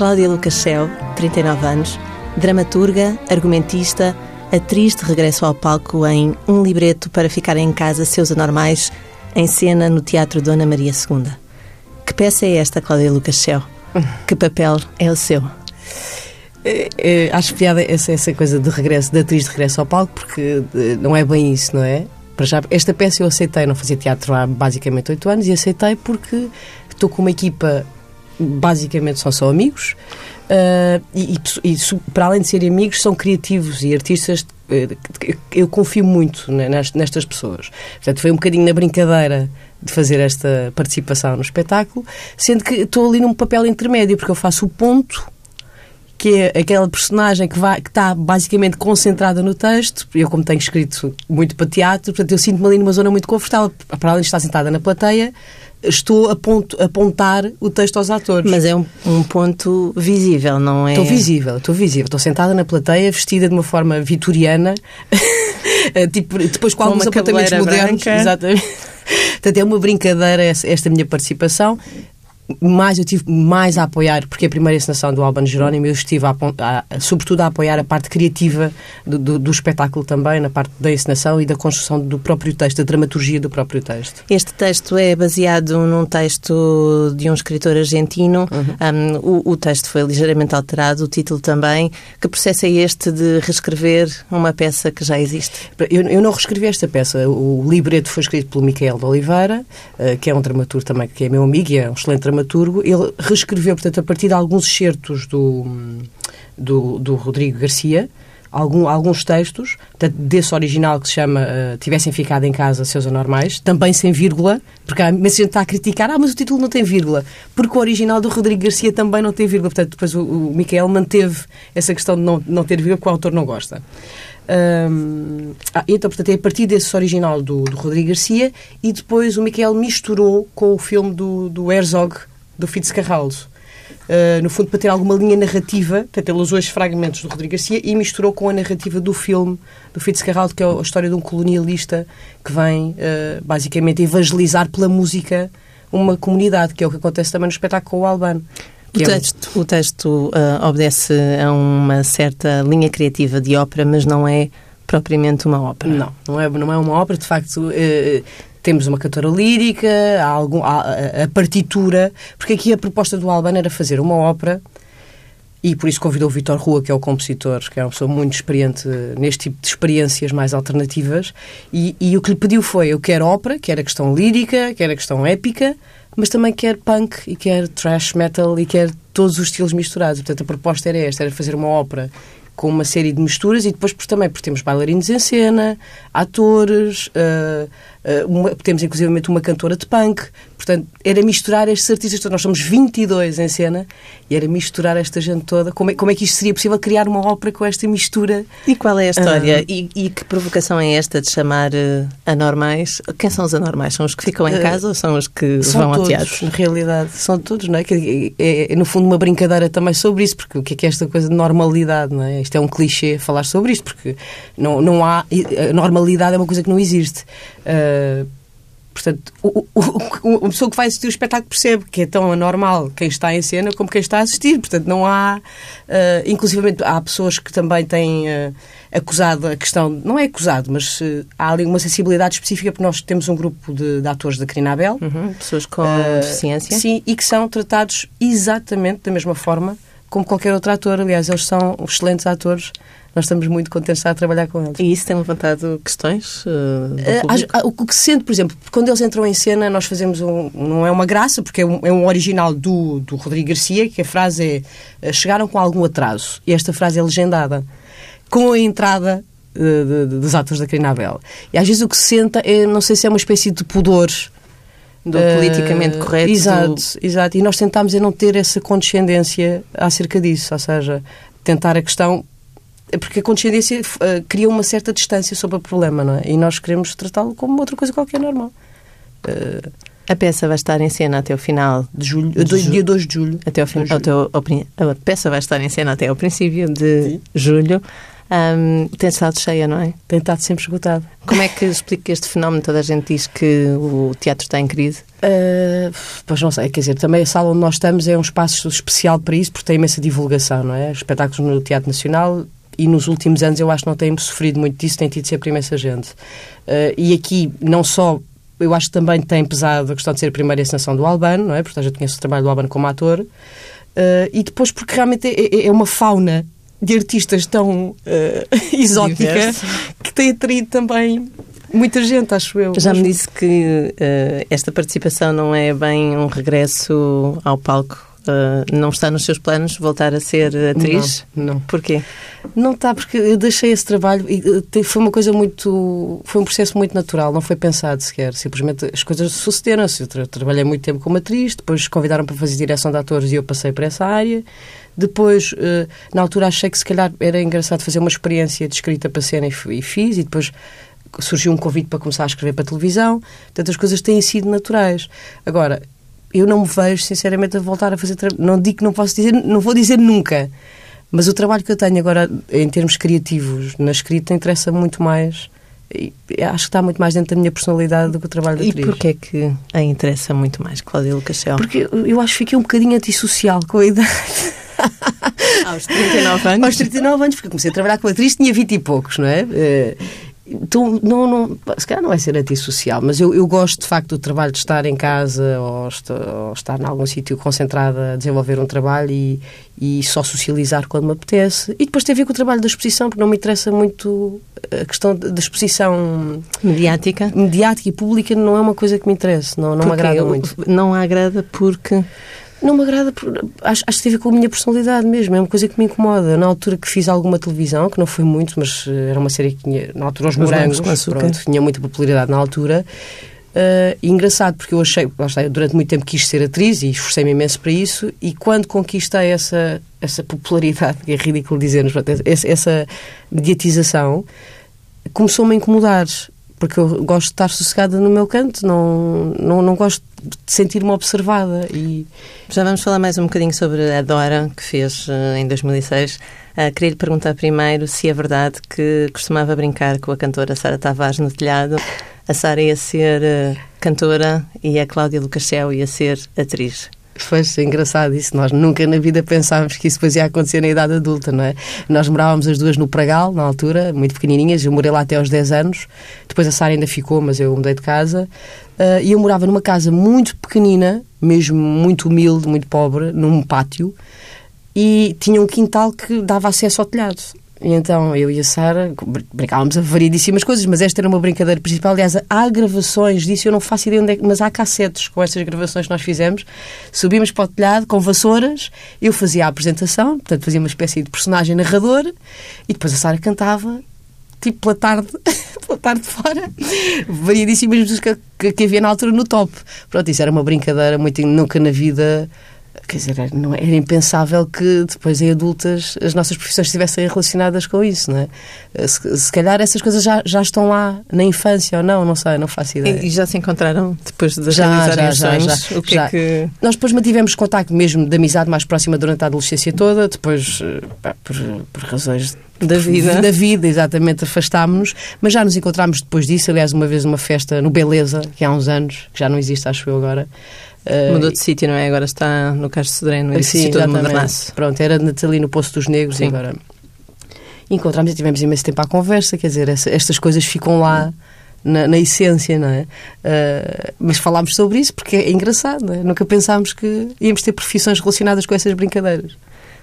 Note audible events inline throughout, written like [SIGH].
Cláudia Lucachel, 39 anos, dramaturga, argumentista, atriz de regresso ao palco em Um Libreto para Ficar em Casa Seus Anormais, em cena no Teatro Dona Maria II. Que peça é esta, Cláudia Lucachel? [LAUGHS] Que papel é o seu? É, é, acho piada essa, essa coisa de regresso, de atriz de regresso ao palco, porque eh, não é bem isso, não é? Para já, esta peça eu aceitei, não fazia teatro há basicamente oito anos, e aceitei porque estou com uma equipa basicamente só são amigos uh, e, e, e, para além de serem amigos são criativos e artistas uh, eu confio muito nestas pessoas portanto foi um bocadinho na brincadeira de fazer esta participação no espetáculo sendo que estou ali num papel intermédio porque eu faço o ponto que é aquela personagem que, vai, que está basicamente concentrada no texto. Eu, como tenho escrito muito para teatro, portanto, eu sinto-me ali numa zona muito confortável. Para além de estar sentada na plateia, estou a ponto, apontar o texto aos atores. Mas é um, um, ponto visível, não é? Estou visível, estou visível. Estou sentada na plateia, vestida de uma forma vitoriana, [LAUGHS] eh, tipo, depois com, com alguns apontamentos modernos. Branca. Exatamente. Portanto, é uma brincadeira esta minha participação mais eu tive mais a apoiar, porque a primeira encenação do Alban Jerónimo eu estive a, a, sobretudo a apoiar a parte criativa do, do, do, espetáculo também, na parte da encenação e da construção do próprio texto, da dramaturgia do próprio texto. Este texto é baseado num texto de um escritor argentino. Uhum. Um, o, o, texto foi ligeiramente alterado, o título também. Que processo é este de reescrever uma peça que já existe? Eu, eu não reescrevi esta peça. O libreto foi escrito pelo Miquel de Oliveira, uh, que é um dramaturgo também, que é meu amigo e é um excelente dramaturgo dramaturgo, ele reescreveu, portanto, a partir de alguns excertos do, do, do Rodrigo Garcia, algum, alguns textos, portanto, desse original que se chama uh, Tivessem Ficado em Casa Seus Anormais, também sem vírgula, porque há gente está a criticar, ah, mas o título não tem vírgula, porque o original do Rodrigo Garcia também não tem vírgula, portanto, depois o, o Miquel manteve essa questão de não, não ter vírgula, porque o autor não gosta. Ah, então, portanto, é a partir desse original do, do Rodrigo Garcia e depois o Miquel misturou com o filme do, do Herzog, do Fitzcarraldo. Uh, no fundo, para ter alguma linha narrativa, portanto, ele usou estes fragmentos do Rodrigo Garcia e misturou com a narrativa do filme do Fitzcarraldo, que é a história de um colonialista que vem, uh, basicamente, evangelizar pela música uma comunidade, que é o que acontece também no espetáculo com o Albano. O texto, o texto uh, obedece a uma certa linha criativa de ópera, mas não é propriamente uma ópera. Não, não é, não é uma ópera. De facto, uh, temos uma cantora lírica, há algum, há a, a partitura, porque aqui a proposta do Albano era fazer uma ópera e por isso convidou o Vitor Rua, que é o compositor, que é uma pessoa muito experiente neste tipo de experiências mais alternativas, e, e o que lhe pediu foi: eu quero ópera, quero a questão lírica, quero a questão épica, mas também quero punk e quero thrash metal e quero todos os estilos misturados. Portanto, a proposta era esta: era fazer uma ópera com uma série de misturas e depois também porque temos bailarinos em cena, atores, uh, uma, temos inclusive uma cantora de punk. Portanto, era misturar estes artistas todos. Nós somos 22 em cena e era misturar esta gente toda. Como é, como é que isto seria possível criar uma ópera com esta mistura? E qual é a história? Uh, e, e, que provocação é esta de chamar anormais? Quem são os anormais? São os que ficam em casa ou são os que vão todos, ao teatro? Na realidade, são todos, não é? É, é? é, no fundo, uma brincadeira também sobre isso, porque o que é, que é esta coisa de normalidade, não é? Isto é um clichê falar sobre isto, porque não, não há. A normalidade é uma coisa que não existe. Uh, portanto, o, o, a pessoa que vai assistir o espetáculo percebe que é tão anormal quem está em cena como quem está a assistir. Portanto, não há. Uh, inclusive, há pessoas que também têm uh, acusado a questão. Não é acusado, mas uh, há ali uma sensibilidade específica, porque nós temos um grupo de, de atores da Crinabel. Uhum, pessoas com deficiência. Sim, e que são tratados exatamente da mesma forma como qualquer outro ator. Aliás, eles são excelentes atores. Nós estamos muito contentes a trabalhar com eles. E isso tem levantado questões? Uh, uh, o que se sente, por exemplo, quando eles entram em cena, nós fazemos um. Não é uma graça, porque é um, é um original do, do Rodrigo Garcia, que a frase é: Chegaram com algum atraso. E esta frase é legendada. Com a entrada de, de, dos atores da Crinabel. E às vezes o que se senta é, não sei se é uma espécie de pudor do uh, politicamente correto. Exato, do... exato. E nós tentámos é não ter essa condescendência acerca disso, ou seja, tentar a questão. Porque a condescendência uh, cria uma certa distância sobre o problema, não é? E nós queremos tratá-lo como outra coisa qualquer normal. Uh, a peça vai estar em cena até o final de julho, de julho. dia 2 de julho. Até o fim, até o, a peça vai estar em cena até ao princípio de Sim. julho. Um, tem estado cheia, não é? Tem estado sempre esgotado. Como é que [LAUGHS] explica este fenómeno? Toda a gente diz que o teatro está em crise. Uh, pois não sei, quer dizer, também a sala onde nós estamos é um espaço especial para isso, porque tem imensa divulgação, não é? Espetáculos no Teatro Nacional e nos últimos anos eu acho que não tem sofrido muito disso, tem tido sempre imensa gente. Uh, e aqui, não só, eu acho que também tem pesado a questão de ser a primeira encenação do Albano, não é? Porque eu conheço o trabalho do Albano como ator. Uh, e depois porque realmente é, é, é uma fauna de artistas tão uh, [LAUGHS] exótica Diverso. que tem atraído também muita gente, acho eu. Já me disse que uh, esta participação não é bem um regresso ao palco. Uh, não está nos seus planos voltar a ser atriz? Não, não. Porquê? Não está, porque eu deixei esse trabalho e foi uma coisa muito. Foi um processo muito natural, não foi pensado sequer. Simplesmente as coisas sucederam-se. Eu tra trabalhei muito tempo como atriz, depois convidaram para fazer direção de atores e eu passei por essa área. Depois, uh, na altura, achei que se calhar era engraçado fazer uma experiência de escrita para cena e, e fiz, e depois surgiu um convite para começar a escrever para televisão. Portanto, as coisas têm sido naturais. Agora, eu não me vejo, sinceramente, a voltar a fazer trabalho. Não digo que não posso dizer, não vou dizer nunca. Mas o trabalho que eu tenho agora, em termos criativos, na escrita, interessa muito mais. E acho que está muito mais dentro da minha personalidade do que o trabalho da atriz. E porquê é que a interessa muito mais, Cláudia Lucasel? Porque eu acho que fiquei um bocadinho antissocial com a idade. Aos 39 anos? Aos 39 anos, porque comecei a trabalhar com atriz, tinha 20 e poucos, não é? Eh, então, não, não, se calhar não é ser antissocial, mas eu, eu gosto de facto do trabalho de estar em casa ou, ou estar em algum sítio concentrada a desenvolver um trabalho e, e só socializar quando me apetece. E depois tem a ver com o trabalho da exposição, porque não me interessa muito a questão da exposição mediática. Mediática e pública não é uma coisa que me interessa, não, não me agrada muito. Não agrada porque não me agrada, acho, acho que teve com a minha personalidade mesmo, é uma coisa que me incomoda. Na altura que fiz alguma televisão, que não foi muito, mas eh, era uma série que tinha, na altura, os, os morangos, pronto, tinha muita popularidade na altura. Uh, engraçado, porque eu achei, durante muito tempo quis ser atriz e esforcei-me imenso para isso, e quando conquistei essa, essa popularidade, [LAUGHS] que é ridículo dizer-nos, essa, essa mediatização, começou-me a incomodar porque eu gosto de estar sossegada no meu canto, não, não, não gosto de sentir-me observada. E... Já vamos falar mais um bocadinho sobre a Dora, que fez uh, em 2006. Uh, queria lhe perguntar primeiro se é verdade que costumava brincar com a cantora Sara Tavares no telhado. A Sara ia ser uh, cantora e a Cláudia Lucascel ia ser atriz. Foi engraçado isso. Nós nunca na vida pensávamos que isso depois ia acontecer na idade adulta, não é? Nós morávamos as duas no Pragal, na altura, muito pequenininhas. Eu morei lá até aos 10 anos. Depois a Sara ainda ficou, mas eu mudei de casa. Uh, e eu morava numa casa muito pequenina, mesmo muito humilde, muito pobre, num pátio. E tinha um quintal que dava acesso ao telhado. E então eu e a Sara brincávamos a variedíssimas coisas, mas esta era uma brincadeira principal. Aliás, há gravações disso, eu não faço ideia onde é, mas há cassetes com essas gravações que nós fizemos. Subimos para o telhado com vassouras, eu fazia a apresentação, portanto fazia uma espécie de personagem narrador, e depois a Sara cantava, tipo pela tarde, [LAUGHS] pela tarde fora, variedíssimas músicas que, que havia na altura no top. Pronto, isso era uma brincadeira muito nunca na vida Quer dizer, não era impensável que depois em adultas as nossas profissões estivessem relacionadas com isso, não é? Eh, se, se calhar essas coisas já, já estão lá na infância ou não, não sei, não faço ideia. E já se encontraram depois de já, já, já, já, O que é já. É que... Nós depois mantivemos contacto mesmo de amizade mais próxima durante a adolescência toda, depois, eh, pá, por, por razões da vida. Da vida, exatamente, afastámos-nos, mas já nos encontramos depois disso, aliás, uma vez numa festa no Beleza, que há uns anos, que já não existe, acho eu agora, Mudou de sítio, não é? Agora está no Castro Sodré, no edifício todo modernaço. Pronto, era ali no Poço dos Negros sim. e agora... Encontramos e tivemos imenso tempo à conversa, quer dizer, essa, estas coisas ficam lá na, na essência, não é? Uh, mas falámos sobre isso porque é engraçado, é? Nunca pensámos que íamos ter profissões relacionadas com essas brincadeiras.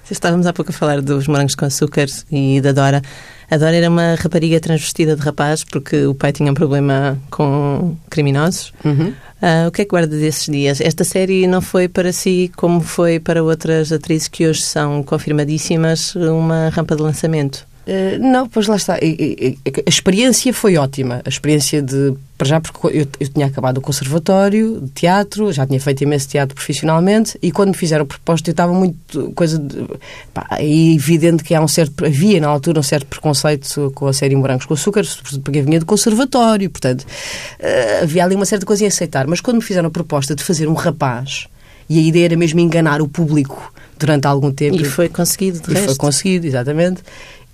Estávamos há pouco a falar dos morangos com açúcar e da Dora. A Dora era uma rapariga transvestida de rapaz porque o pai tinha um problema com criminosos. Uhum. Uh, o que é que guarda desses dias? Esta série não foi para si como foi para outras atrizes que hoje são confirmadíssimas uma rampa de lançamento? Uh, não, pois lá está. A experiência foi ótima. A experiência de. Para já, porque eu, eu, tinha acabado o conservatório de teatro, já tinha feito imenso teatro profissionalmente, e quando me fizeram a proposta, eu estava muito. coisa de. Pá, é evidente que há um certo. havia na altura um certo preconceito com a série Morangos com Açúcar, porque vinha do conservatório, portanto. Uh, havia ali uma certa coisa em aceitar. Mas quando me fizeram a proposta de fazer um rapaz, e a ideia era mesmo enganar o público durante algum tempo. E foi conseguido, de e resto. foi conseguido, exatamente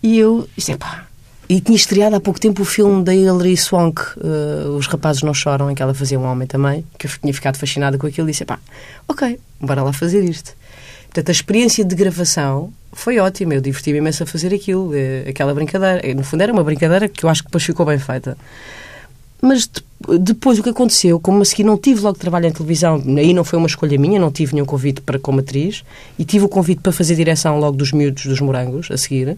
E eu disse, pá. E tinha estreado há pouco tempo o filme da Hilary Swank, uh, Os Rapazes Não Choram, em que ela fazia um homem também, que eu tinha ficado fascinada com aquilo e disse, pá, ok, bora lá fazer isto. Portanto, a experiência de gravação foi ótima, eu diverti-me imenso a fazer aquilo, uh, aquela brincadeira. No fundo era uma brincadeira que eu acho que depois ficou bem feita. Mas depois o que aconteceu, como a seguir não tive logo trabalho em televisão, aí não foi uma escolha minha, não tive nenhum convite para como atriz, e tive o convite para fazer direção logo dos miúdos dos morangos, a seguir.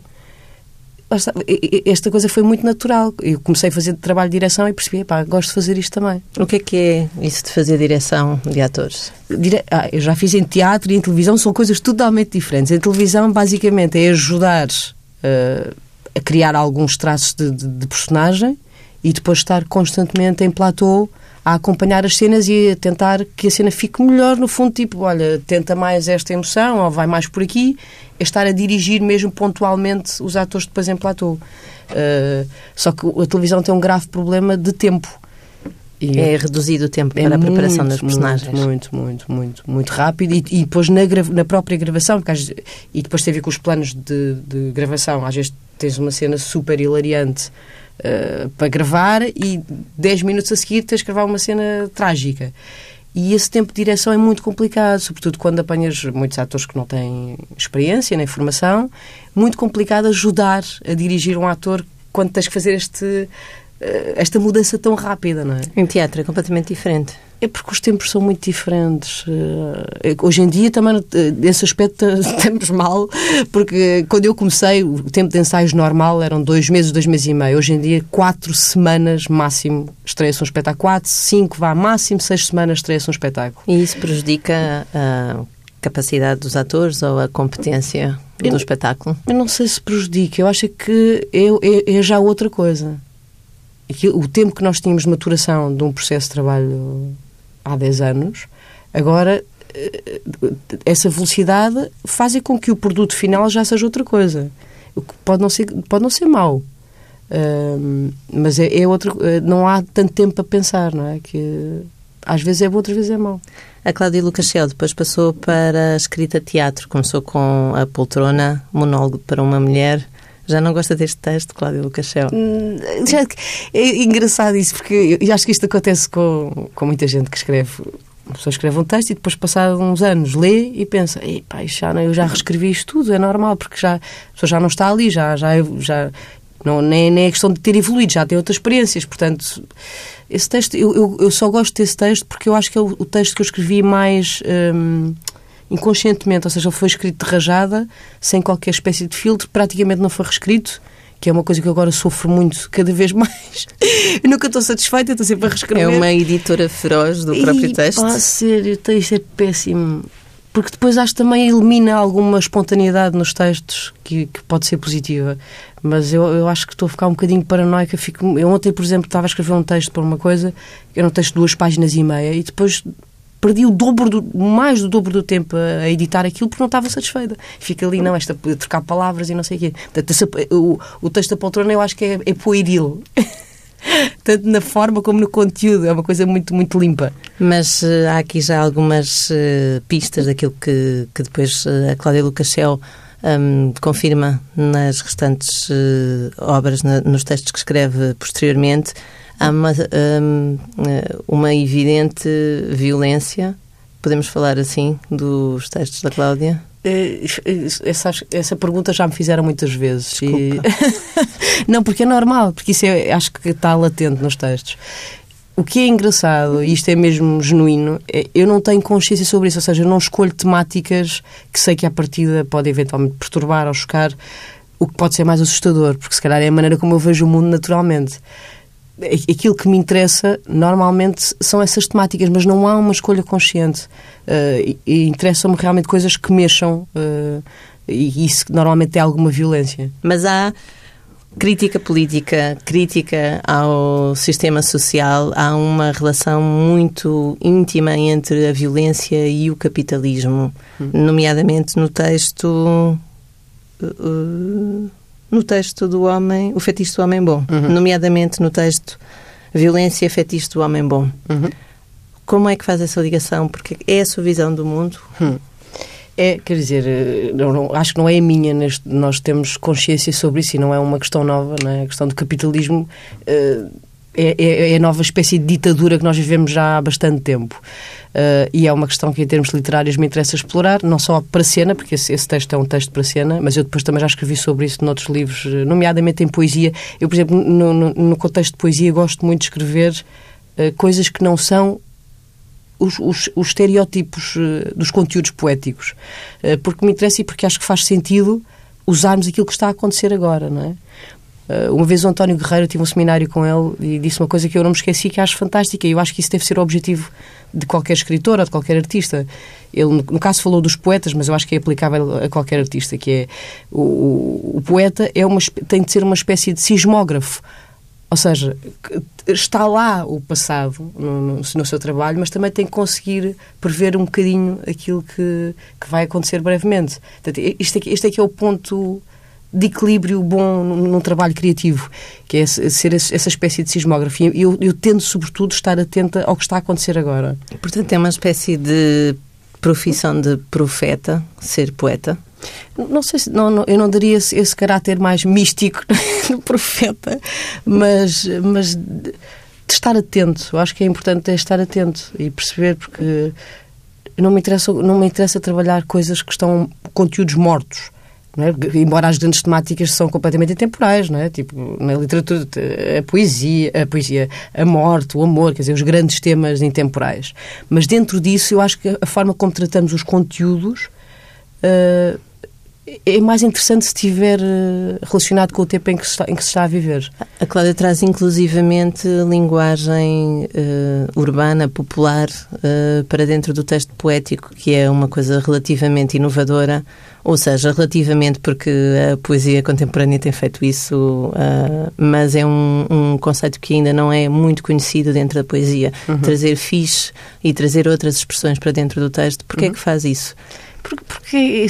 Esta coisa foi muito natural. Eu comecei a fazer trabalho de direção e percebi, pá, gosto de fazer isto também. O que é que é isso de fazer direção de atores? Dire... Ah, eu já fiz em teatro e em televisão, são coisas totalmente diferentes. Em televisão, basicamente, é ajudar uh, a criar alguns traços de, de, de personagem e depois estar constantemente em platô a acompanhar as cenas e a tentar que a cena fique melhor, no fundo, tipo, olha, tenta mais esta emoção ou vai mais por aqui, é estar a dirigir mesmo pontualmente os atores depois em platô. Uh, só que a televisão tem um grave problema de tempo. E é reduzido o tempo para é a preparação muito, das personagens. Muito, muito, muito, muito rápido. E, e depois na, na própria gravação, e depois tem a ver com os planos de, de gravação. Às vezes tens uma cena super hilariante uh, para gravar e 10 minutos a seguir tens de gravar uma cena trágica. E esse tempo de direção é muito complicado, sobretudo quando apanhas muitos atores que não têm experiência nem formação. Muito complicado ajudar a dirigir um ator quando tens que fazer este, eh, esta mudança tão rápida, não é? Em teatro é completamente diferente. É porque os tempos são muito diferentes. Eh, hoje em dia também, eh, nesse aspecto, [LAUGHS] estamos mal, porque quando eu comecei, o tempo de ensaios normal eram dois meses, dois meses e meio. Hoje em dia, quatro semanas máximo estreia-se um espetáculo. Quatro, cinco, vá máximo, seis semanas estreia-se um espetáculo. E isso prejudica a capacidade dos atores ou a competência do eu, espetáculo? Eu não sei se prejudica. Eu acho que é, é, é já outra coisa. O tempo que nós tínhamos de maturação de um processo de trabalho há 10 anos, agora eh, essa velocidade faz com que o produto final já seja outra coisa. Pode não ser, pode não ser mau. Mas é, é outro, eh, não há tanto tempo para pensar, não é? Que às vezes é bom, outras vezes é mau. A Cláudia Lucachel depois passou para a escrita teatro, começou com a poltrona, monólogo para uma mulher. Já não gosta deste texto, Cláudia Lucachel? Hum, é engraçado isso, porque eu acho que isto acontece com, com muita gente que escreve. Uma pessoa escreve um texto e depois, passados uns anos, lê e pensa: pá, já, eu já reescrevi isto tudo, é normal, porque já, a pessoa já não está ali, já, já, já não, nem, nem é questão de ter evoluído, já tem outras experiências. Portanto, esse texto, eu, eu, eu só gosto desse texto porque eu acho que é o, o texto que eu escrevi mais. Hum, inconscientemente, ou seja, ele foi escrito de rajada, sem qualquer espécie de filtro, praticamente não foi reescrito, que é uma coisa que eu agora sofro muito, cada vez [LAUGHS] mais. eu nunca estou satisfeita, estou sempre a reescrever. É uma editora feroz do próprio e, texto. Ah, sério, o texto é péssimo. Porque depois acho que também elimina alguma espontaneidade nos textos que, que pode ser positiva. Mas eu, eu acho que estou a ficar um bocadinho paranoica. Fico, eu ontem, por exemplo, estava a escrever um texto para uma coisa, era um texto de duas páginas e meia, e depois perdi o dobro, do, mais do dobro do tempo a editar aquilo porque não estava satisfeita. Fica ali, não, esta, trocar palavras e não sei o quê. Portanto, o, o texto da poltrona eu acho que é, é pueril. [LAUGHS] tanto na forma como no conteúdo, é uma coisa muito, muito limpa. Mas uh, há aqui já algumas uh, pistas daquilo que, que depois uh, a Cláudia Lucachel um, confirma nas restantes obras, na, nos textos que escreve posteriormente há uma, hum, uma evidente violência, podemos falar assim, dos textos da Cláudia? Eh, essa, essa pergunta já me fizeram muitas vezes. E... [LAUGHS] não, porque é normal, porque isso é, acho que está latente nos textos. O que é engraçado, e isto é mesmo genuíno, é, eu não tenho consciência sobre isso, ou seja, eu não escolho temáticas que sei que à partida pode eventualmente perturbar ou chocar, o que pode ser mais assustador, porque se calhar é a maneira como eu vejo o mundo naturalmente aquilo que me interessa normalmente são essas temáticas, mas não há uma escolha consciente. Uh, e interessam-me realmente coisas que mexam uh, e isso normalmente é alguma violência. Mas há crítica política, crítica ao sistema social, há uma relação muito íntima entre a violência e o capitalismo, hum. nomeadamente no texto. Uh, no texto do homem, o fetiche do homem bom, uhum. nomeadamente no texto Violência, fetiche do homem bom. Uhum. Como é que faz essa ligação? Porque é a sua visão do mundo? Hum. É, quer dizer, eh, não, não, acho que não é a minha, neste, nós temos consciência sobre isso e não é uma questão nova, não é? A questão do capitalismo uh, é, é, é, a nova espécie de ditadura que nós vivemos já há bastante tempo. Uh, e é uma questão que, em termos literários, me interessa explorar, não só para cena, porque esse, esse, texto é um texto para cena, mas eu depois também já escrevi sobre isso noutros livros, nomeadamente em poesia. Eu, por exemplo, no, no, no contexto de poesia, gosto muito de escrever uh, coisas que não são os, os, os estereótipos uh, dos conteúdos poéticos, porque me interessa e porque acho que faz sentido usarmos aquilo que está a acontecer agora, não é? Uh, uma vez o António Guerreiro tive um seminário com ele e disse uma coisa que eu não me esqueci que acho fantástica e eu acho que isso deve ser o objetivo de qualquer escritor ou de qualquer artista. Ele, no caso, falou dos poetas, mas eu acho que é aplicável a qualquer artista, que é o, o poeta é uma, tem de ser uma espécie de sismógrafo ou seja, está lá o passado no, no, no, seu trabalho, mas também tem que conseguir prever um bocadinho aquilo que, que vai acontecer brevemente. Portanto, este, aqui, este aqui é o ponto de equilíbrio bom num, trabalho criativo, que é ser essa espécie de sismografia. Eu, eu tendo, sobretudo, estar atenta ao que está a acontecer agora. Portanto, é uma espécie de profissão de profeta, ser poeta? Não sei se não, não, eu não daria esse, esse caráter mais místico [LAUGHS] do profeta, mas, mas de, estar atento. Eu acho que é importante é estar atento e perceber porque não me interessa não me interessa trabalhar coisas que estão conteúdos mortos. É? Embora as grandes temáticas são completamente intemporais, não é? Tipo, na literatura, a poesia, a poesia, a morte, o amor, quer dizer, os grandes temas intemporais. Mas dentro disso, eu acho que a forma como tratamos os conteúdos uh, é mais interessante se estiver eh, relacionado com o tempo em que, se está, em que se está a viver. A Cláudia traz inclusivamente linguagem uh, urbana, popular, uh, para dentro do texto poético, que é uma coisa relativamente inovadora, ou seja, relativamente porque a poesia contemporânea tem feito isso, uh, mas é um, um, conceito que ainda não é muito conhecido dentro da poesia. Uhum. Trazer fixe e trazer outras expressões para dentro do texto, porquê uhum. é que faz isso? Porque, porque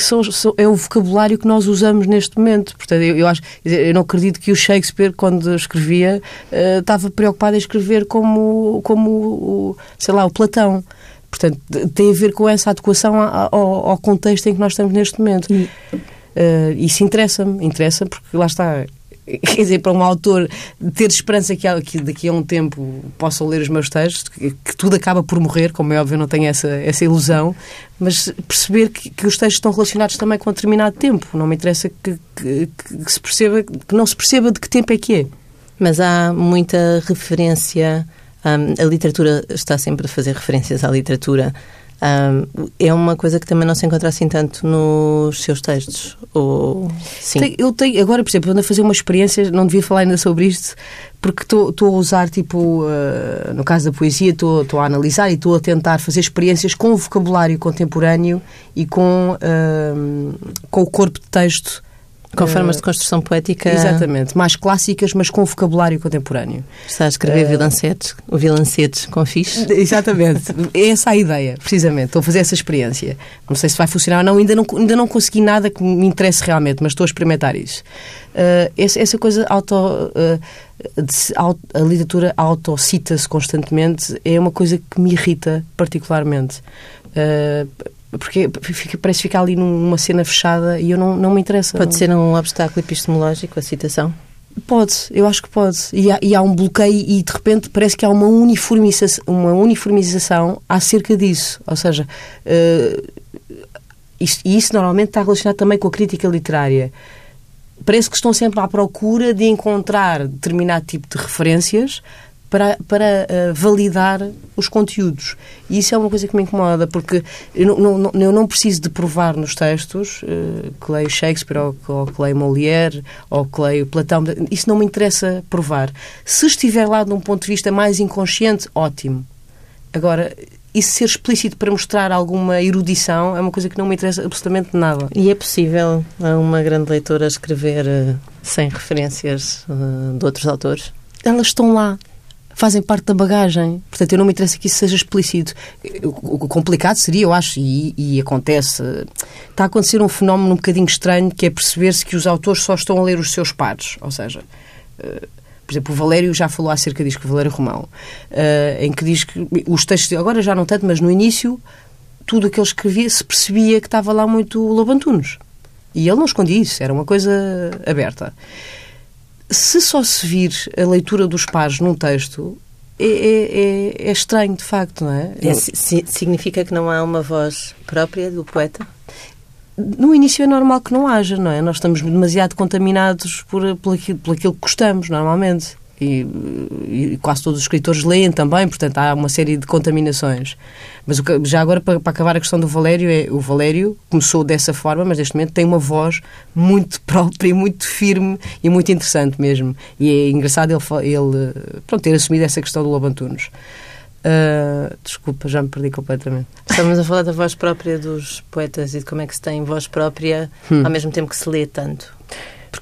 é o vocabulário que nós usamos neste momento. Portanto, eu, eu, acho, eu não acredito que o Shakespeare, quando escrevia, uh, estava preocupado em escrever como, como sei lá, o Platão. Portanto, tem a ver com essa adequação ao, ao contexto em que nós estamos neste momento. Uh, isso interessa-me, interessa porque lá está, [LAUGHS] quer dizer, para um autor ter esperança que, que daqui a um tempo possam ler os meus textos, que, que, tudo acaba por morrer, como é óbvio, eu não tenho essa, essa ilusão, mas perceber que, que, os textos estão relacionados também com um determinado tempo. Não me interessa que, que, se perceba, que não se perceba de que tempo é que é. Mas há muita referência, hum, a literatura está sempre a fazer referências à literatura é uma coisa que também não se encontra assim tanto nos seus textos. Ou... Sim. Eu tenho, agora, por exemplo, ando a fazer uma experiência, não devia falar ainda sobre isto, porque estou a usar, tipo, uh, no caso da poesia, estou a analisar e estou a tentar fazer experiências com o vocabulário contemporâneo e com, uh, com o corpo de texto com formas de construção poética. Exatamente, mais clássicas, mas com vocabulário contemporâneo. Está a escrever uh... vilancetes, o vilancetes com fixe? Exatamente, é essa a ideia, precisamente. Estou a fazer essa experiência. Não sei se vai funcionar ou não, ainda não, ainda não consegui nada que me interesse realmente, mas estou a experimentar isso. Uh, essa, essa, coisa auto. Uh, de, a literatura autocita-se constantemente é uma coisa que me irrita particularmente. Uh, porque parece ficar ali numa cena fechada e eu não, não me interessa. Pode ser um obstáculo epistemológico a citação? Pode, eu acho que pode. E há, e há, um bloqueio e de repente parece que há uma uniformização, uma uniformização acerca disso. Ou seja, uh, isso, e isso normalmente está relacionado também com a crítica literária. Parece que estão sempre à procura de encontrar determinado tipo de referências para, para uh, validar os conteúdos. E isso é uma coisa que me incomoda, porque eu não, não, eu não preciso de provar nos textos uh, que leio Shakespeare ou, ou que leio Molière ou que leio Platão. Isso não me interessa provar. Se estiver lá de um ponto de vista mais inconsciente, ótimo. Agora, isso ser explícito para mostrar alguma erudição é uma coisa que não me interessa absolutamente nada. E é possível a uma grande leitora escrever uh, sem referências uh, de outros autores? Elas estão lá fazem parte da bagagem. Portanto, eu não me interessa que isso seja explícito. O, complicado seria, eu acho, e, e, acontece, está a acontecer um fenómeno um bocadinho estranho que é perceber-se que os autores só estão a ler os seus pares. Ou seja, uh, por exemplo, o Valério já falou acerca disso, que o Valério Romão, uh, em que diz que os textos, agora já não tanto, mas no início tudo o que ele escrevia se percebia que estava lá muito Lobo Antunes. E ele não escondia isso, era uma coisa aberta. Se só se vir a leitura dos pares num texto, é, é, é, é estranho, de facto, não é? é significa que não há uma voz própria do poeta? No início é normal que não haja, não é? Nós estamos demasiado contaminados por, por, aquilo, por aquilo que gostamos, normalmente. E, e, quase todos os escritores leem também, portanto há uma série de contaminações. Mas o, já agora, para, para, acabar a questão do Valério, é, o Valério começou dessa forma, mas neste momento tem uma voz muito [LAUGHS] própria, muito firme e muito interessante mesmo. E é engraçado ele, ele pronto, ter assumido essa questão do Lobo Antunes. Uh, desculpa, já me perdi completamente. Estamos a falar da voz própria dos poetas e de como é que se tem voz própria hum. ao mesmo tempo que se lê tanto.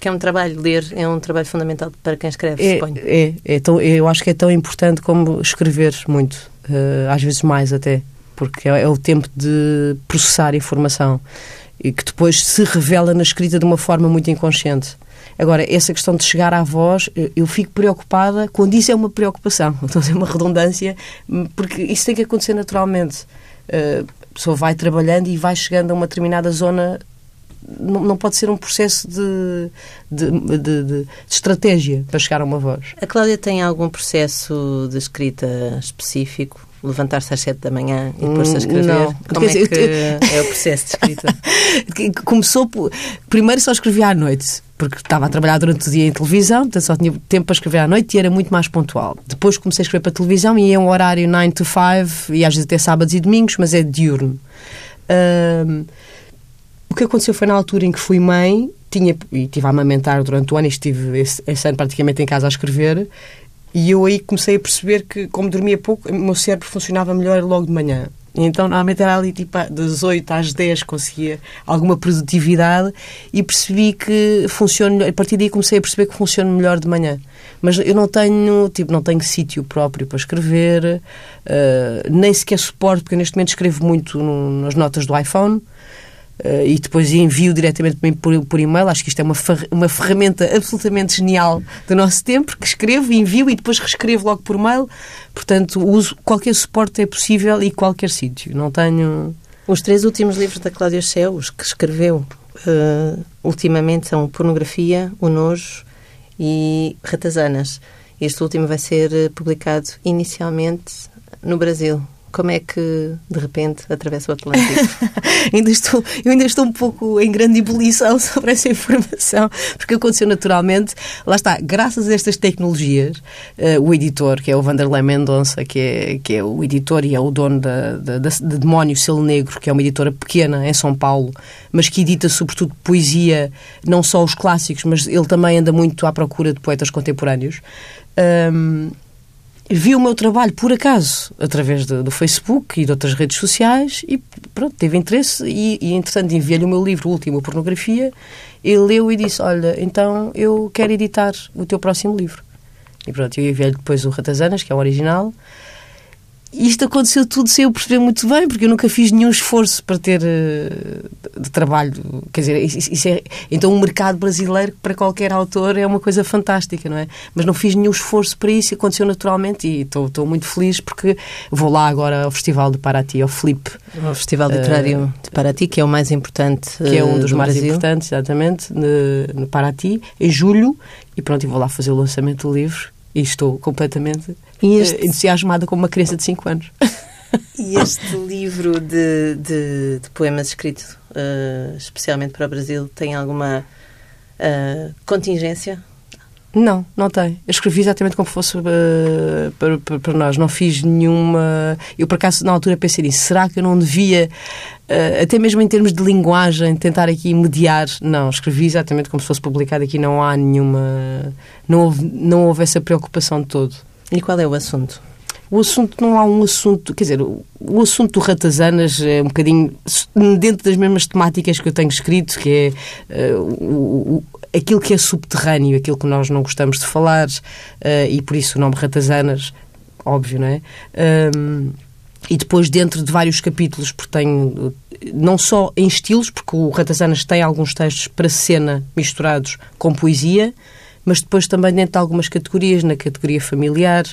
Porque é um trabalho, ler é um trabalho fundamental para quem escreve, é, suponho. É, é tão, eu acho que é tão importante como escrever muito, uh, às vezes mais até, porque é, é o tempo de processar informação e que depois se revela na escrita de uma forma muito inconsciente. Agora, essa questão de chegar à voz, eu fico preocupada quando isso é uma preocupação, [LAUGHS] então é uma redundância, porque isso tem que acontecer naturalmente. Uh, a pessoa vai trabalhando e vai chegando a uma determinada zona não, não pode ser um processo de, de, de, de, estratégia para chegar a uma voz. A Cláudia tem algum processo de escrita específico? levantar-se às sete da manhã e pôr-se a escrever? Não. Como é que [LAUGHS] é o processo de escrita? Começou... Por... Primeiro só escrevia à noite, porque estava a trabalhar durante o dia em televisão, portanto só tinha tempo para escrever à noite e era muito mais pontual. Depois comecei a escrever para a televisão e é um horário 9 to 5 e às vezes até sábados e domingos, mas é diurno. Um, o que aconteceu foi na altura em que fui mãe, tinha, e estive a amamentar durante o ano e estive esse, esse ano praticamente em casa a escrever, e eu aí comecei a perceber que, como dormia pouco, o meu cérebro funcionava melhor logo de manhã. Então, normalmente era ali tipo das 8 às 10 conseguia alguma produtividade e percebi que funciona, a partir daí comecei a perceber que funciona melhor de manhã. Mas eu não tenho, tipo, não tenho sítio próprio para escrever, uh, nem sequer suporte, porque neste momento escrevo muito no, nas notas do iPhone. Uh, e depois envio diretamente por, por e-mail. Acho que isto é uma, uma ferramenta absolutamente genial do nosso tempo, que escrevo, envio e depois reescrevo logo por mail. Portanto, uso qualquer suporte é possível e qualquer sítio. Não tenho. Os três últimos livros da Cláudia Cheu, os que escreveu uh, ultimamente, são Pornografia, O Nojo e Ratazanas. Este último vai ser eh, publicado inicialmente no Brasil. Como é que, de repente, atravessa o Atlântico? [LAUGHS] ainda estou, eu ainda estou um pouco em grande ebulição [LAUGHS] sobre essa informação, porque aconteceu naturalmente. Lá está, graças a estas tecnologias, uh, o editor, que é o Vanderlei Mendonça, que é, que é o editor e é o dono da, da, da, de Demónio Selo Negro, que é uma editora pequena em São Paulo, mas que edita sobretudo poesia, não só os clássicos, mas ele também anda muito à procura de poetas contemporâneos. Um, viu o meu trabalho por acaso através do, do, Facebook e de outras redes sociais e pronto, teve interesse e, e entretanto enviei-lhe o meu livro o último, Pornografia, ele leu e disse, olha, então eu quero editar o teu próximo livro. E pronto, eu enviei-lhe depois o Ratazanas, que é o original, isto aconteceu tudo sem eu perceber muito bem, porque eu nunca fiz nenhum esforço para ter uh, de trabalho. Quer dizer, isso, isso, é, então o um mercado brasileiro para qualquer autor é uma coisa fantástica, não é? Mas não fiz nenhum esforço para isso, aconteceu naturalmente e estou muito feliz porque vou lá agora ao Festival de Paraty, ao Flip. O Festival Literário uh, de Paraty, que é o mais importante. Que é um dos do mais Brasil. importantes, exatamente, no, no Paraty, em julho, e pronto, e vou lá fazer o lançamento do livro e estou completamente e este... entusiasmada como uma criança de 5 anos. [LAUGHS] E este livro de, de, de poemas escrito uh, especialmente para o Brasil tem alguma uh, contingência? Não, não tem. Eu escrevi exatamente como fosse uh, para, para, para, nós. Não fiz nenhuma. Eu, por acaso, na altura pensei nisso. Será que eu não devia, uh, até mesmo em termos de linguagem, tentar aqui mediar? Não, escrevi exatamente como se fosse publicado aqui. Não há nenhuma. Não houve, não houve essa preocupação de todo. E qual é o assunto? O assunto não há um assunto, quer dizer, o, assunto do Ratazanas é um bocadinho dentro das mesmas temáticas que eu tenho escrito, que é uh, o, aquilo que é subterrâneo, aquilo que nós não gostamos de falar, uh, e por isso o nome Ratazanas, óbvio, não é? Um, e depois dentro de vários capítulos, porque tenho não só em estilos, porque o Ratazanas tem alguns textos para cena misturados com poesia, mas depois também dentro de algumas categorias, na categoria familiar,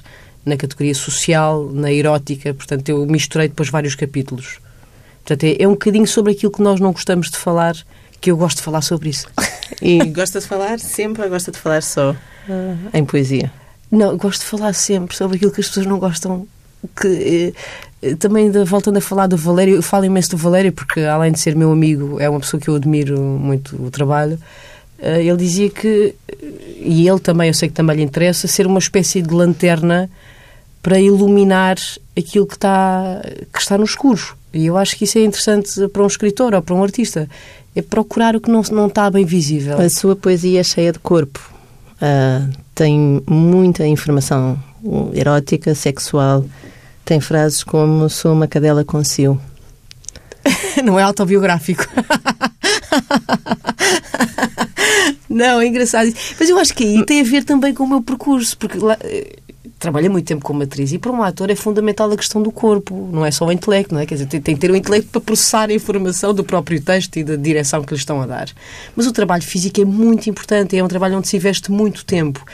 na categoria social, na erótica, portanto eu misturei depois vários capítulos. Portanto, é, é um bocadinho sobre aquilo que nós não gostamos de falar, que eu gosto de falar sobre isso. [LAUGHS] E [LAUGHS] gosta de falar sempre ou gosta de falar só uh, em poesia? Não, gosto de falar sempre sobre aquilo que as pessoas não gostam. Que, eh, também de, voltando a falar do Valério, eu falo imenso do Valério porque, além de ser meu amigo, é uma pessoa que eu admiro muito o trabalho. Uh, ele dizia que, e ele também, eu sei que também lhe interessa, ser uma espécie de lanterna para iluminar aquilo que está, que está no escuro. E eu acho que isso é interessante para um escritor ou para um artista. É procurar o que não, não está bem visível. A sua poesia é cheia de corpo. Uh, tem muita informação erótica, sexual. Tem frases como sou uma cadela com cio. [LAUGHS] não é autobiográfico. [LAUGHS] não, é engraçado. Mas eu acho que aí tem a ver também com o meu percurso, porque lá, trabalha muito tempo como atriz e para um ator é fundamental a questão do corpo, não é só o intelecto, não é? Quer dizer, tem, tem que ter o intelecto para processar a informação do próprio texto e da direção que lhe estão a dar. Mas o trabalho físico é muito importante, é um trabalho onde se investe muito tempo.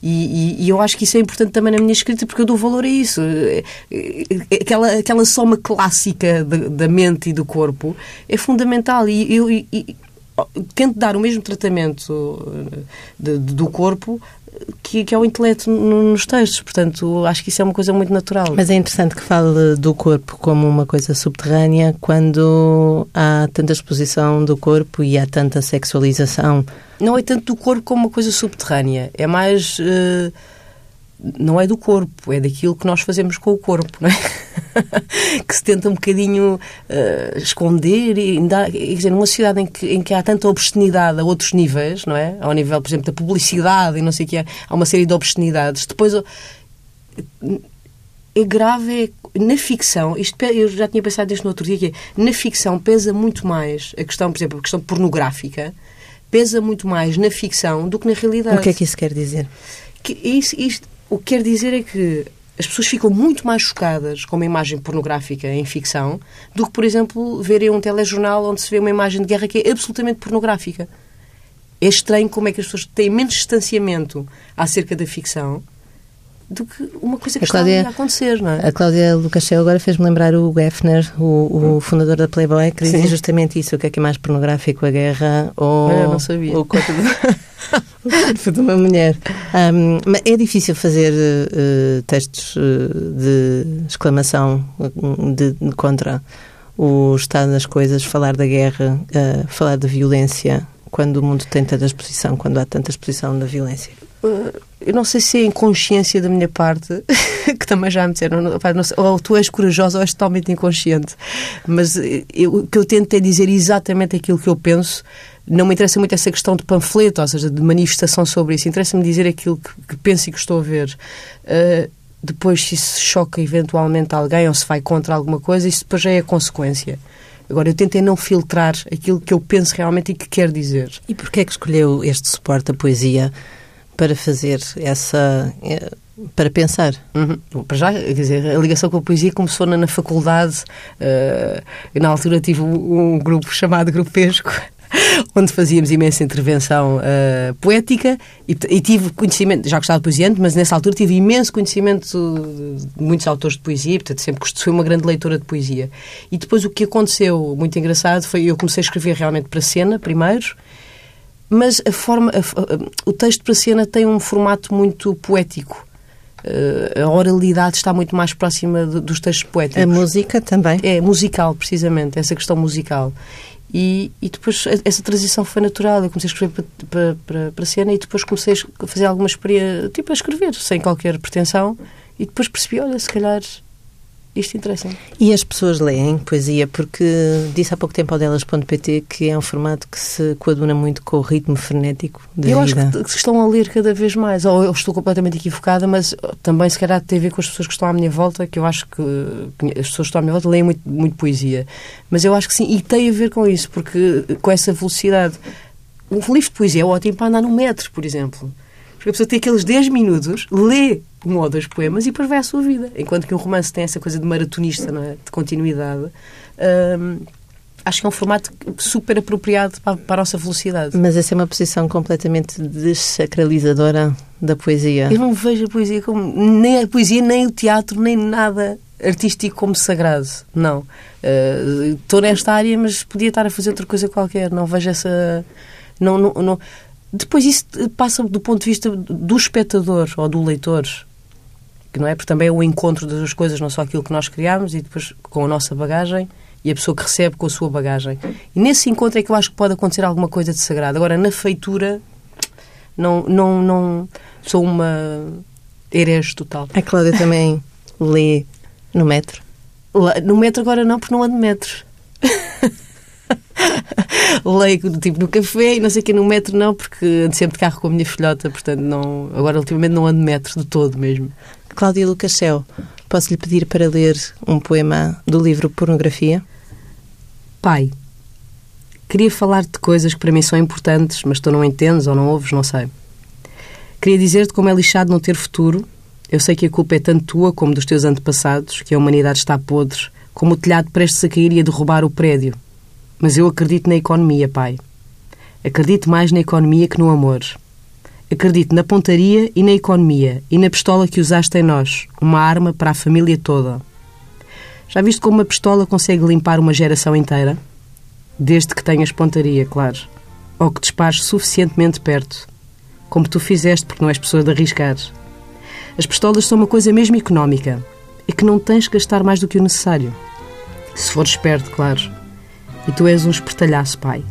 E, e, e, eu acho que isso é importante também na minha escrita porque eu dou valor a isso. É, é, aquela, aquela soma clássica de, da mente e do corpo é fundamental. E eu tento dar o mesmo tratamento de, de, do corpo que, que é o intelecto nos textos. Portanto, acho que isso é uma coisa muito natural. Mas é interessante que fale do corpo como uma coisa subterrânea quando há tanta exposição do corpo e há tanta sexualização. Não é tanto do corpo como uma coisa subterrânea. É mais. Uh, não é do corpo, é daquilo que nós fazemos com o corpo, não é? [LAUGHS] que se tenta um bocadinho uh, esconder e ainda, quer dizer, numa sociedade em que, em que há tanta obscenidade a outros níveis, não é? Ao nível, por exemplo, da publicidade e não sei o que, há uma série de obscenidades. Depois é grave é, na ficção, isto, eu já tinha pensado nisto no outro dia, que é, na ficção pesa muito mais a questão, por exemplo, a questão pornográfica, pesa muito mais na ficção do que na realidade. O que é que isso quer dizer? Que isso, isto, o que quer dizer é que as pessoas ficam muito mais chocadas com uma imagem pornográfica em ficção do que, por exemplo, verem um telejornal onde se vê uma imagem de guerra que é absolutamente pornográfica. É estranho como é que as pessoas têm menos distanciamento acerca da ficção do que uma coisa que a Cláudia, está a acontecer, não é? A Cláudia Lucachel agora fez-me lembrar o Geffner, o, o, fundador da Playboy, que dizia justamente isso, o que é que é mais pornográfico, a guerra ou Eu não sabia. o corpo de, [LAUGHS] de uma mulher. Um, é difícil fazer uh, textos uh, de exclamação de, de, contra o estado das coisas, falar da guerra, uh, falar da violência, quando o mundo tem tanta exposição, quando há tanta exposição da violência eu não sei se é inconsciência da minha parte, [LAUGHS] que também já me disseram, ou tu és corajosa ou és totalmente inconsciente. Mas eu, o que eu tento é dizer exatamente aquilo que eu penso. Não me interessa muito essa questão de panfleto, ou seja, de manifestação sobre isso. Interessa-me dizer aquilo que, que, penso e que estou a ver. Uh, depois, se isso choca eventualmente alguém ou se vai contra alguma coisa, isso depois já é a consequência. Agora, eu tentei não filtrar aquilo que eu penso realmente e que quero dizer. E porquê é que escolheu este suporte, a poesia? Para fazer essa. Eh, para pensar. Uhum. Para já, quer dizer, a ligação com a poesia começou na, na faculdade. Uh, na altura tive um, grupo chamado Grupo Pesco, [LAUGHS] onde fazíamos imensa intervenção uh, poética e, e, tive conhecimento, já gostava de poesia mas nessa altura tive imenso conhecimento de muitos autores de poesia, portanto sempre fui uma grande leitora de poesia. E depois o que aconteceu, muito engraçado, foi eu comecei a escrever realmente para cena, primeiro, mas a forma, a, a, o texto para cena tem um formato muito poético. Uh, a oralidade está muito mais próxima dos textos poéticos. A música também? É, musical, precisamente, essa questão musical. E, e depois essa transição foi natural. Eu comecei a escrever para, para, para, para cena e depois comecei a fazer alguma experiência, tipo a escrever, sem qualquer pretensão. E depois percebi, olha, se calhar isto interessa. E as pessoas leem poesia porque disse há pouco tempo ao delas.pt que é um formato que se coaduna muito com o ritmo frenético da eu vida. Acho que estão a ler cada vez mais, ou eu estou completamente equivocada, mas também se calhar tem a ver com as pessoas que estão à minha volta, que eu acho que as pessoas que estão à minha volta leem muito, muito poesia. Mas eu acho que sim, e tem a ver com isso, porque com essa velocidade. Um livro de poesia é ótimo para andar no metro, por exemplo. Porque a pessoa tem aqueles 10 minutos, lê um ou dois poemas e depois vai à sua vida. Enquanto que um romance tem essa coisa de maratonista, não é? de continuidade. Hum, acho que é um formato super apropriado para, para, a nossa velocidade. Mas essa é uma posição completamente desacralizadora da poesia. Eu não vejo a poesia como. nem a poesia, nem o teatro, nem nada artístico como sagrado. Não. Uh, estou nesta área, mas podia estar a fazer outra coisa qualquer. Não vejo essa. Não, não, não. Depois isso passa do ponto de vista do espectador ou do leitor. Que não é? Porque também é o encontro das duas coisas, não só aquilo que nós criamos e depois com a nossa bagagem e a pessoa que recebe com a sua bagagem. E nesse encontro é que eu acho que pode acontecer alguma coisa de sagrado. Agora, na feitura, não, não, não sou uma herege total. A Cláudia também lê no metro? No metro agora não, porque não ando metros. [LAUGHS] [LAUGHS] Leio tipo no café e não sei o que no metro não, porque ando sempre de carro com a minha filhota, portanto não, agora ultimamente não ando metro de todo mesmo. Cláudia Lucas Céu, posso lhe pedir para ler um poema do livro Pornografia? Pai, queria falar de coisas que para mim são importantes, mas tu não entendes ou não ouves, não sei. Queria dizer-te como é lixado não ter futuro eu sei que a culpa é tanto tua como dos teus antepassados, que a humanidade está podre, como o telhado prestes a cair e a derrubar o prédio. Mas eu acredito na economia, pai. Acredito mais na economia que no amor. Acredito na pontaria e na economia e na pistola que usaste em nós, uma arma para a família toda. Já viste como uma pistola consegue limpar uma geração inteira? Desde que tenhas pontaria, claro. Ou que dispares suficientemente perto. Como tu fizeste, porque não és pessoa de arriscar. As pistolas são uma coisa mesmo económica e que não tens que gastar mais do que o necessário. Se for esperto, claro. E tu és um espertalhaço, pai.